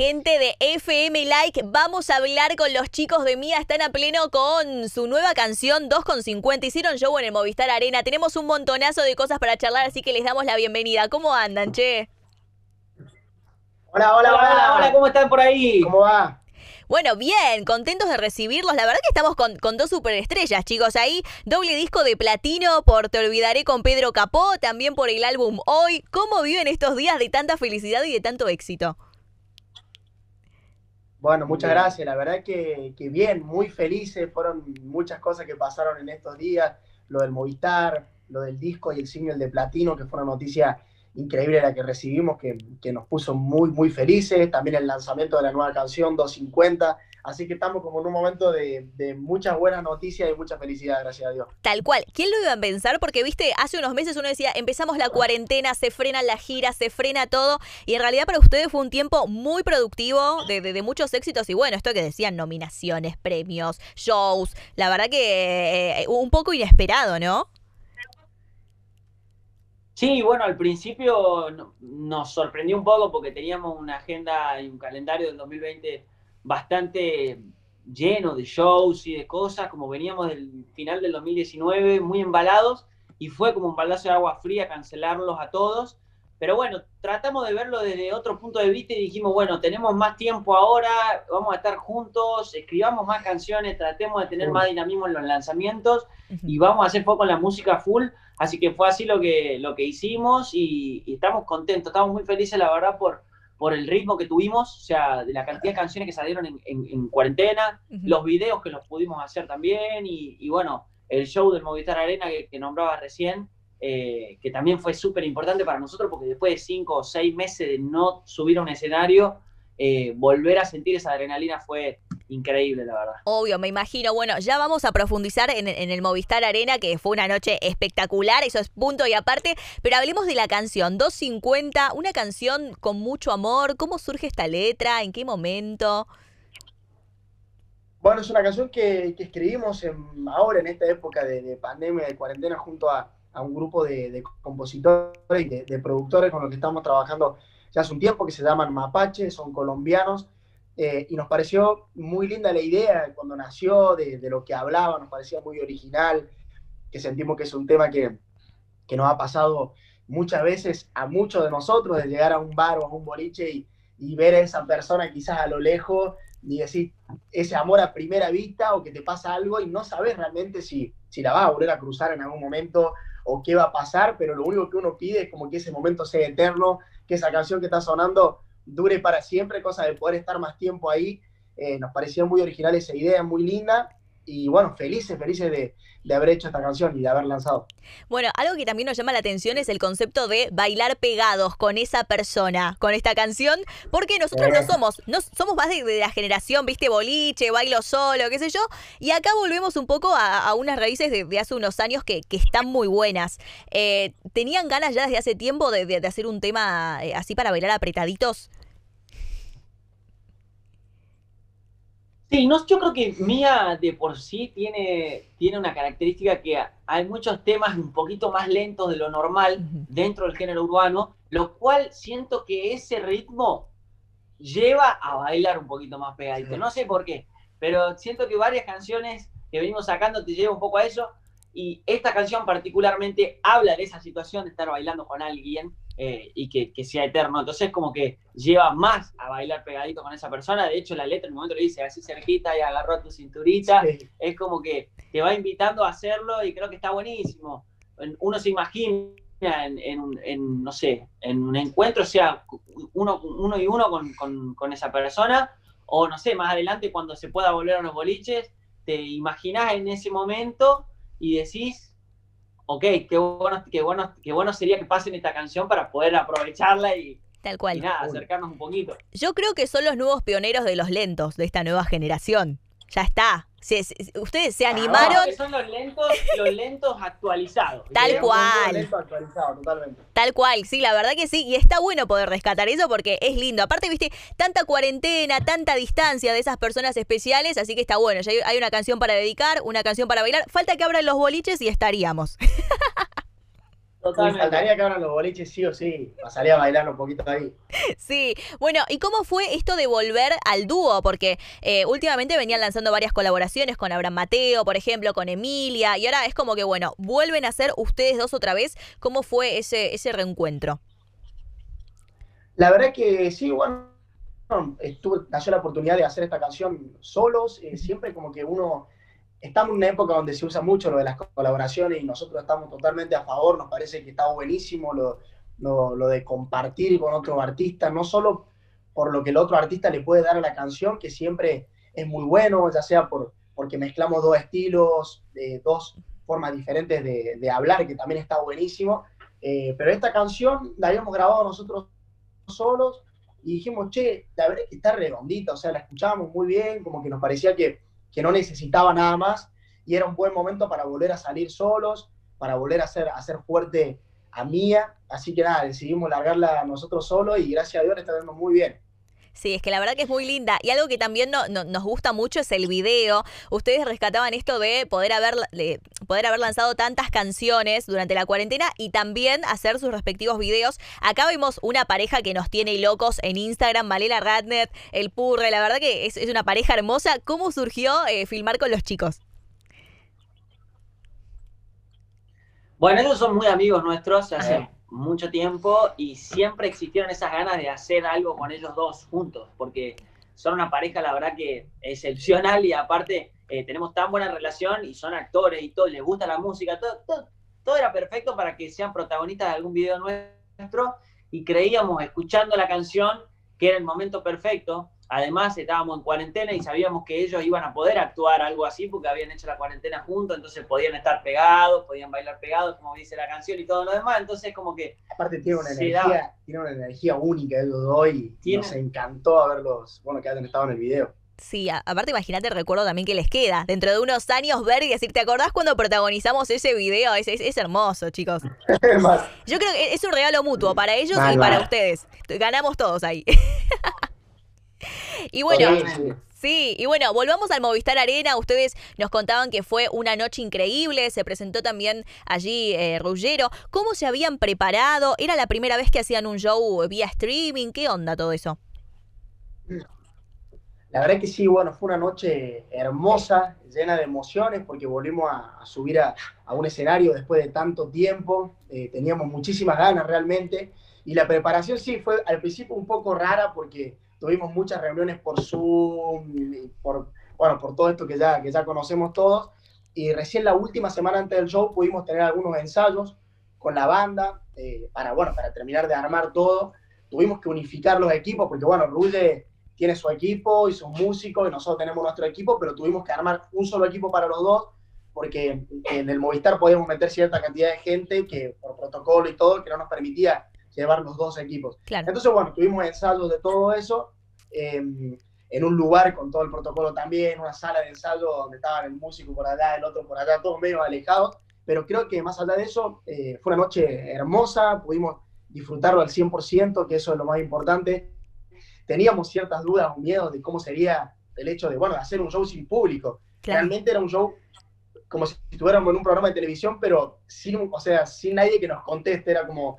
Gente de FM Like, vamos a hablar con los chicos de Mía. Están a pleno con su nueva canción 2.50. Hicieron show en el Movistar Arena. Tenemos un montonazo de cosas para charlar, así que les damos la bienvenida. ¿Cómo andan, che? Hola, hola, hola, hola, ¿cómo están por ahí? ¿Cómo va? Bueno, bien, contentos de recibirlos. La verdad que estamos con, con, dos superestrellas, chicos. Ahí, doble disco de platino por Te Olvidaré con Pedro Capó, también por el álbum Hoy. ¿Cómo viven estos días de tanta felicidad y de tanto éxito? Bueno, muchas gracias. La verdad que, que bien, muy felices. Fueron muchas cosas que pasaron en estos días. Lo del Movistar, lo del disco y el single de platino, que fue una noticia increíble la que recibimos, que, que, nos puso muy, muy felices. También el lanzamiento de la nueva canción 250. Así que estamos como en un momento de, de, muchas buenas noticias y mucha felicidad, gracias a Dios. Tal cual. ¿Quién lo iba a pensar? Porque, viste, hace unos meses uno decía, empezamos la cuarentena, se frena la gira, se frena todo. Y en realidad para ustedes fue un tiempo muy productivo, de, de, de muchos éxitos. Y bueno, esto que decían, nominaciones, premios, shows. La verdad que eh, un poco inesperado, ¿no? Sí, bueno, al principio nos sorprendió un poco porque teníamos una agenda y un calendario del 2020 bastante lleno de shows y de cosas, como veníamos del final del 2019 muy embalados y fue como un balazo de agua fría cancelarlos a todos. Pero bueno, tratamos de verlo desde otro punto de vista y dijimos, bueno, tenemos más tiempo ahora, vamos a estar juntos, escribamos más canciones, tratemos de tener más dinamismo en los lanzamientos y vamos a hacer foco en la música full. Así que fue así lo que, lo que hicimos y, y estamos contentos, estamos muy felices, la verdad, por, por el ritmo que tuvimos, o sea, de la cantidad de canciones que salieron en, en, en cuarentena, uh -huh. los videos que los pudimos hacer también y, y bueno, el show del Movistar Arena que, que nombraba recién, eh, que también fue súper importante para nosotros porque después de cinco o seis meses de no subir a un escenario, eh, volver a sentir esa adrenalina fue increíble, la verdad. Obvio, me imagino. Bueno, ya vamos a profundizar en, en, el Movistar Arena, que fue una noche espectacular, eso es punto y aparte, pero hablemos de la canción 250, una canción con mucho amor. ¿Cómo surge esta letra? ¿En qué momento? Bueno, es una canción que, que escribimos en, ahora en esta época de, de pandemia, de cuarentena, junto a, a un grupo de, de compositores y de, de, productores con los que estamos trabajando ya hace un tiempo, que se llaman Mapache, son colombianos, eh, y nos pareció muy linda la idea cuando nació, de, de, lo que hablaba, nos parecía muy original, que sentimos que es un tema que, que nos ha pasado muchas veces a muchos de nosotros, de llegar a un bar o a un boliche y, y ver a esa persona quizás a lo lejos y decir ese amor a primera vista o que te pasa algo y no sabes realmente si, si la vas a volver a cruzar en algún momento o qué va a pasar, pero lo único que uno pide es como que ese momento sea eterno, que esa canción que está sonando dure para siempre, cosa de poder estar más tiempo ahí. Eh, nos pareció muy original esa idea, muy linda, y bueno, felices, felices de, de, haber hecho esta canción y de haber lanzado. Bueno, algo que también nos llama la atención es el concepto de bailar pegados con esa persona, con esta canción, porque nosotros eh. no somos, no somos más de, de, la generación, viste, boliche, bailo solo, qué sé yo, y acá volvemos un poco a, a unas raíces de, de, hace unos años que, que están muy buenas. Eh, ¿Tenían ganas ya desde hace tiempo de, de hacer un tema eh, así para bailar apretaditos? Sí, no, yo creo que Mía de por sí tiene, tiene una característica que hay muchos temas un poquito más lentos de lo normal dentro del género urbano, lo cual siento que ese ritmo lleva a bailar un poquito más pegadito. No sé por qué, pero siento que varias canciones que venimos sacando te llevan un poco a eso. Y esta canción particularmente habla de esa situación de estar bailando con alguien eh, y que, que, sea eterno. Entonces como que lleva más a bailar pegadito con esa persona. De hecho, la letra en un momento le dice así cerquita y agarró a tu cinturita. Sí. Es como que te va invitando a hacerlo y creo que está buenísimo. Uno se imagina en, en, en no sé, en un encuentro, o sea, uno, uno y uno con, con, con esa persona, o no sé, más adelante cuando se pueda volver a los boliches, te imaginas en ese momento y decís, ok, qué bueno, qué, bueno, qué bueno sería que pasen esta canción para poder aprovecharla y, Tal cual. y nada, acercarnos un poquito. Yo creo que son los nuevos pioneros de los lentos de esta nueva generación. Ya está. Se, se, ustedes se animaron. No, son los lentos, los lentos actualizados. Tal cual. Lento actualizado, totalmente. Tal cual, sí, la verdad que sí. Y está bueno poder rescatar eso porque es lindo. Aparte, viste, tanta cuarentena, tanta distancia de esas personas especiales, así que está bueno. Ya hay, hay una canción para dedicar, una canción para bailar. Falta que abran los boliches y estaríamos. Me faltaría que abran los boliches sí o sí, pasaría a bailar un poquito ahí. Sí, bueno, ¿y cómo fue esto de volver al dúo? Porque eh, últimamente venían lanzando varias colaboraciones con Abraham Mateo, por ejemplo, con Emilia, y ahora es como que, bueno, vuelven a ser ustedes dos otra vez. ¿Cómo fue ese, ese reencuentro? La verdad que sí, bueno, estuve, nació la oportunidad de hacer esta canción solos, eh, siempre como que uno estamos en una época donde se usa mucho lo de las colaboraciones y nosotros estamos totalmente a favor, nos parece que está buenísimo lo, lo, de compartir con otro artista, no solo por lo que el otro artista le puede dar a la canción, que siempre es muy bueno, ya sea por, porque mezclamos dos estilos, de dos formas diferentes de, de, hablar, que también está buenísimo. Eh, pero esta canción la habíamos grabado nosotros solos y dijimos, che, la verdad es que está redondita, o sea, la escuchábamos muy bien, como que nos parecía que que no necesitaba nada más y era un buen momento para volver a salir solos, para volver a hacer, a hacer fuerte a Mía. Así que nada, decidimos largarla nosotros solos y gracias a Dios le está viendo muy bien. Sí, es que la verdad que es muy linda. Y algo que también nos gusta mucho es el video. Ustedes rescataban esto de poder haber, de poder haber lanzado tantas canciones durante la cuarentena y también hacer sus respectivos videos. Acá vemos una pareja que nos tiene locos en Instagram, Malela Radnet, el Purre. La verdad que es, una pareja hermosa. ¿Cómo surgió eh, filmar con los chicos? Bueno, ellos son muy amigos nuestros mucho tiempo y siempre existieron esas ganas de hacer algo con ellos dos juntos, porque son una pareja, la verdad que excepcional y aparte eh, tenemos tan buena relación y son actores y todo, les gusta la música, todo, todo, era perfecto para que sean protagonistas de algún video nuestro y creíamos, escuchando la canción, que era el momento perfecto Además, estábamos en cuarentena y sabíamos que ellos iban a poder actuar algo así porque habían hecho la cuarentena juntos, entonces podían estar pegados, podían bailar pegados, como dice la canción y todo lo demás. Entonces, como que. Aparte, tiene una, energía, tiene una energía única ellos dos y nos encantó haberlos, bueno, que hayan estado en el video. Sí, aparte imagínate el recuerdo también que les queda. Dentro de unos años ver y decir, ¿te acordás cuando protagonizamos ese video? Es, es, hermoso, chicos. Yo creo que es un regalo mutuo para ellos y para ustedes. Ganamos todos ahí. Y bueno, sí, y bueno, volvamos al Movistar Arena. Ustedes nos contaban que fue una noche increíble, se presentó también allí eh, Ruggero. ¿Cómo se habían preparado? ¿Era la primera vez que hacían un show vía streaming? ¿Qué onda todo eso? La verdad que sí, bueno, fue una noche hermosa, llena de emociones, porque volvimos a, subir a, un escenario después de tanto tiempo. Eh, teníamos muchísimas ganas realmente. Y la preparación sí fue al principio un poco rara porque tuvimos muchas reuniones por Zoom, por, bueno, por todo esto que ya, que ya conocemos todos. Y recién la última semana antes del show pudimos tener algunos ensayos con la banda eh, para, bueno, para terminar de armar todo. Tuvimos que unificar los equipos porque, bueno, Rulle tiene su equipo y sus músicos y nosotros tenemos nuestro equipo, pero tuvimos que armar un solo equipo para los dos porque en el Movistar podíamos meter cierta cantidad de gente que por protocolo y todo, que no nos permitía llevar los dos equipos. Entonces, bueno, tuvimos ensayos de todo eso em, en un lugar con todo el protocolo también, una sala de ensayo donde estaban el músico por allá, el otro por allá, todos medio alejados, pero creo que más allá de eso, eh, fue una noche hermosa, pudimos disfrutarlo al 100%, que eso es lo más importante. Teníamos ciertas dudas o miedos de cómo sería el hecho de, bueno, hacer un show sin público. Realmente era un show como si estuviéramos en un programa de televisión, pero sin, o sea, sin nadie que nos conteste, era como,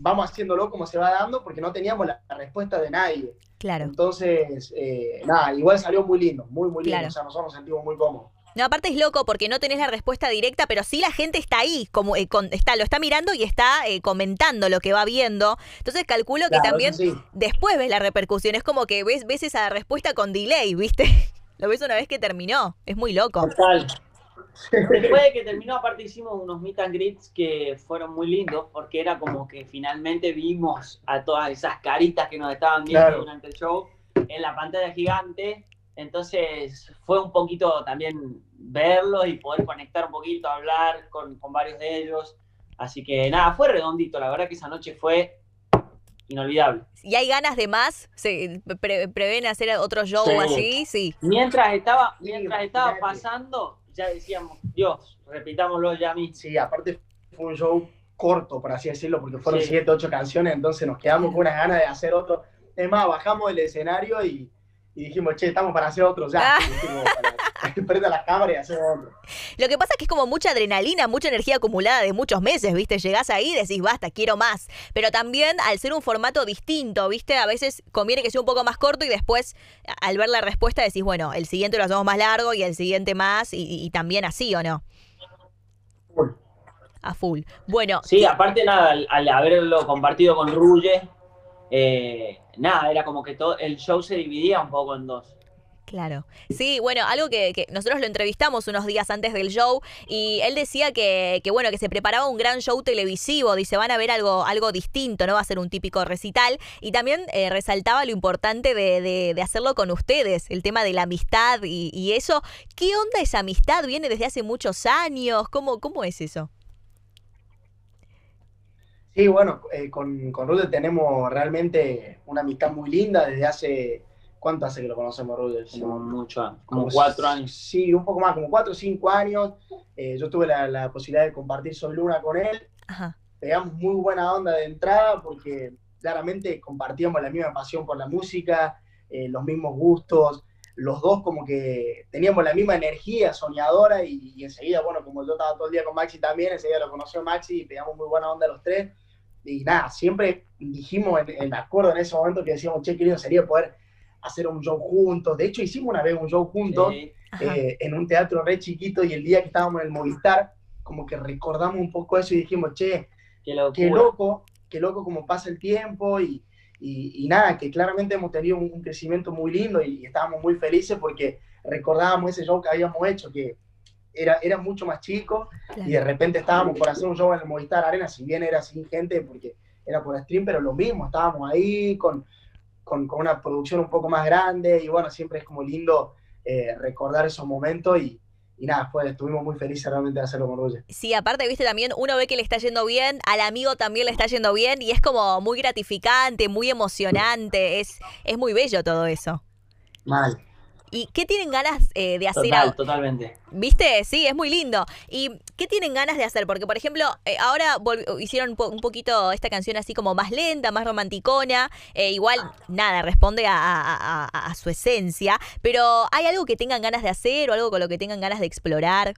vamos haciéndolo como se va dando porque no teníamos la, respuesta de nadie. Claro. Entonces, eh, nada, igual salió muy lindo, muy, muy lindo. O sea, nosotros nos sentimos muy cómodos. No, aparte es loco porque no tenés la respuesta directa, pero sí la gente está ahí, como eh, está, lo está mirando y está eh, comentando lo que va viendo. Entonces calculo que también después ves la repercusión. Es como que ves, ves esa respuesta con delay, ¿viste? Lo ves una vez que terminó. Es muy loco. Total. Después de que terminó, aparte hicimos unos meet and greets que fueron muy lindos, porque era como que finalmente vimos a todas esas caritas que nos estaban viendo durante el show en la pantalla gigante. Entonces fue un poquito también verlos y poder conectar un poquito, hablar con, con varios de ellos. Así que nada, fue redondito. La verdad que esa noche fue inolvidable. ¿Y hay ganas de más? ¿Se prevén hacer otro show así? Sí. Mientras estaba, mientras estaba pasando, ya decíamos, Dios, repitámoslo ya a mí. Sí, aparte fue un show corto, por así decirlo, porque fueron siete, ocho canciones, entonces nos quedamos con unas ganas de hacer otro. Es más, bajamos del escenario y, dijimos, che, estamos para hacer otro ya. Prenda la cámara y otro. Lo que pasa es que es como mucha adrenalina, mucha energía acumulada de muchos meses, ¿viste? Llegás ahí y decís, basta, quiero más. Pero también al ser un formato distinto, ¿viste? A veces conviene que sea un poco más corto y después, al ver la respuesta, decís, bueno, el siguiente lo hacemos más largo y el siguiente más y, y también así, ¿o no? A full. Bueno. Sí, aparte nada, al, haberlo compartido con Ruye, eh, nada, era como que todo el show se dividía un poco en dos. Claro. Sí, bueno, algo que, nosotros lo entrevistamos unos días antes del show y él decía que, bueno, que se preparaba un gran show televisivo, dice, van a ver algo, algo distinto, no va a ser un típico recital. Y también eh, resaltaba lo importante de, de, hacerlo con ustedes, el tema de la amistad y, eso. ¿Qué onda esa amistad? ¿Viene desde hace muchos años? ¿Cómo, cómo es eso? Sí, bueno, eh, con, con tenemos realmente una amistad muy linda desde hace. ¿Cuánto hace que lo conocemos, Rude? Como mucho, como, cuatro años. Sí, un poco más, como cuatro o cinco años. Eh, yo tuve la, posibilidad de compartir Sol Luna con él. Ajá. Pegamos muy buena onda de entrada porque claramente compartíamos la misma pasión por la música, eh, los mismos gustos. Los dos como que teníamos la misma energía soñadora y, y, enseguida, bueno, como yo estaba todo el día con Maxi también, enseguida lo conoció Maxi y pegamos muy buena onda los tres y nada, siempre dijimos en, acuerdo en ese momento que decíamos, che, querido, sería poder hacer un show juntos. De hecho, hicimos una vez un show juntos eh, en un teatro re chiquito y el día que estábamos en el Movistar, como que recordamos un poco eso y dijimos, che, qué, loco, qué loco como pasa el tiempo y, y, nada, que claramente hemos tenido un, crecimiento muy lindo y, y, estábamos muy felices porque recordábamos ese show que habíamos hecho, que era, era mucho más chico y de repente estábamos por hacer un show en el Movistar Arena, si bien era sin gente porque era por stream, pero lo mismo, estábamos ahí con, con, con una producción un poco más grande y bueno, siempre es como lindo eh, recordar esos momentos y, y nada, pues estuvimos muy felices realmente de hacerlo con Roger. Sí, aparte, viste, también uno ve que le está yendo bien, al amigo también le está yendo bien y es como muy gratificante, muy emocionante, es, es muy bello todo eso. Mal. ¿Y qué tienen ganas eh, de hacer Total, Totalmente. ¿Viste? Sí, es muy lindo. ¿Y qué tienen ganas de hacer? Porque, por ejemplo, eh, ahora hicieron un poquito esta canción así como más lenta, más romanticona. Eh, igual, nada, responde a, su esencia. Pero ¿hay algo que tengan ganas de hacer o algo con lo que tengan ganas de explorar?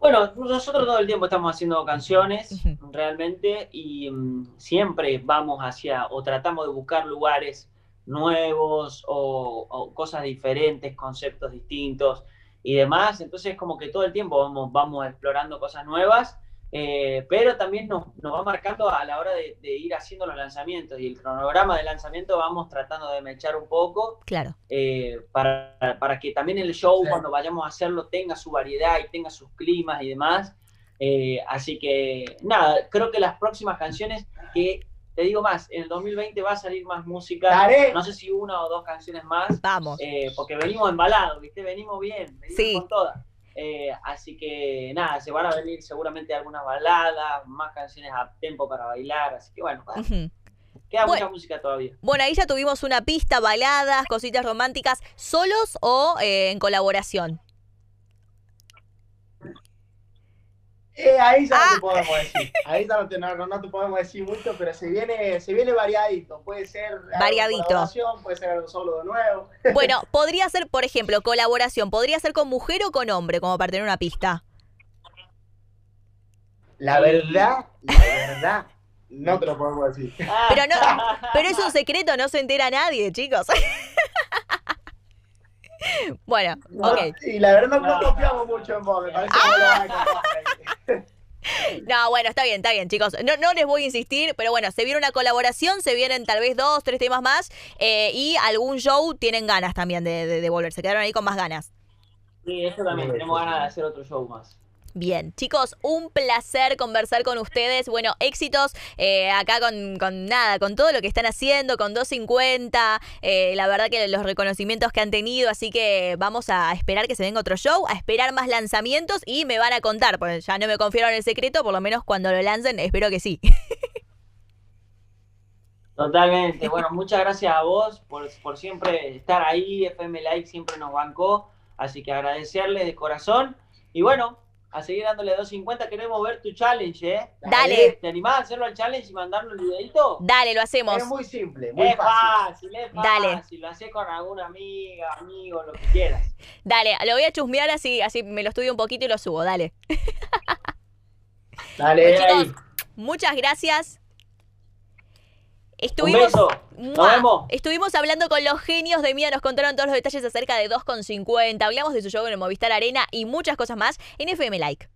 Bueno, nosotros todo el tiempo estamos haciendo canciones, realmente, y mm, siempre vamos hacia, o tratamos de buscar lugares nuevos o, cosas diferentes, conceptos distintos y demás. Entonces como que todo el tiempo vamos, vamos explorando cosas nuevas, eh, pero también nos, va marcando a la hora de, ir haciendo los lanzamientos y el cronograma de lanzamiento vamos tratando de mechar un poco. Claro. Eh, para, para, que también el show cuando vayamos a hacerlo tenga su variedad y tenga sus climas y demás. Eh, así que nada, creo que las próximas canciones que te digo más, en el 2020 va a salir más música. No sé si una o dos canciones más. Vamos. Eh, porque venimos embalados, ¿viste? Venimos bien, venimos sí. con todas. Eh, así que nada, se van a venir seguramente algunas baladas, más canciones a tiempo para bailar. Así que bueno, queda mucha música todavía. Bueno, ahí ya tuvimos una pista, baladas, cositas románticas, solos o eh, en colaboración. Eh, ahí ya no te ah. podemos decir. Ahí ya no te, no, te, podemos decir mucho, pero se viene, se viene variadito. Puede ser variadito. puede ser algo solo de nuevo. Bueno, podría ser, por ejemplo, colaboración. Podría ser con mujer o con hombre, como para tener una pista. La verdad, la verdad, no te lo podemos decir. Pero no, pero es un secreto, no se entera nadie, chicos. Bueno, ok. Sí, la verdad no, confiamos mucho en vos, me parece que no lo van a No, bueno, está bien, está bien, chicos. No, no les voy a insistir, pero bueno, se viene una colaboración, se vienen tal vez dos, tres temas más eh, y algún show tienen ganas también de, de, de volver. Se quedaron ahí con más ganas. Sí, eso también, tenemos ganas de hacer otro show más. Bien, chicos, un placer conversar con ustedes. Bueno, éxitos eh, acá con, con, nada, con todo lo que están haciendo, con 250. Eh, la verdad que los reconocimientos que han tenido, así que vamos a esperar que se venga otro show, a esperar más lanzamientos y me van a contar, pues ya no me confiaron el secreto, por lo menos cuando lo lancen, espero que sí. Totalmente. Bueno, muchas gracias a vos por, por siempre estar ahí. FM Like siempre nos bancó. Así que agradecerle de corazón. Y bueno, a seguir dándole 250. Queremos ver tu challenge, ¿eh? Dale. ¿Te animás a hacerlo al challenge y mandarnos el videito? Dale, lo hacemos. Es muy simple, muy es fácil. fácil, es Dale. fácil. Lo haces con alguna amiga, amigo, lo que quieras. Dale, lo voy a chusmear así, así me lo estudio un poquito y lo subo, dale. Dale, chicos, ahí. Muchas gracias. Un Estuvimos, beso. Nos ¡Mua! vemos. Estuvimos hablando con los genios de Mía, nos contaron todos los detalles acerca de 2,50, hablamos de su show en el Movistar Arena y muchas cosas más en FM Like.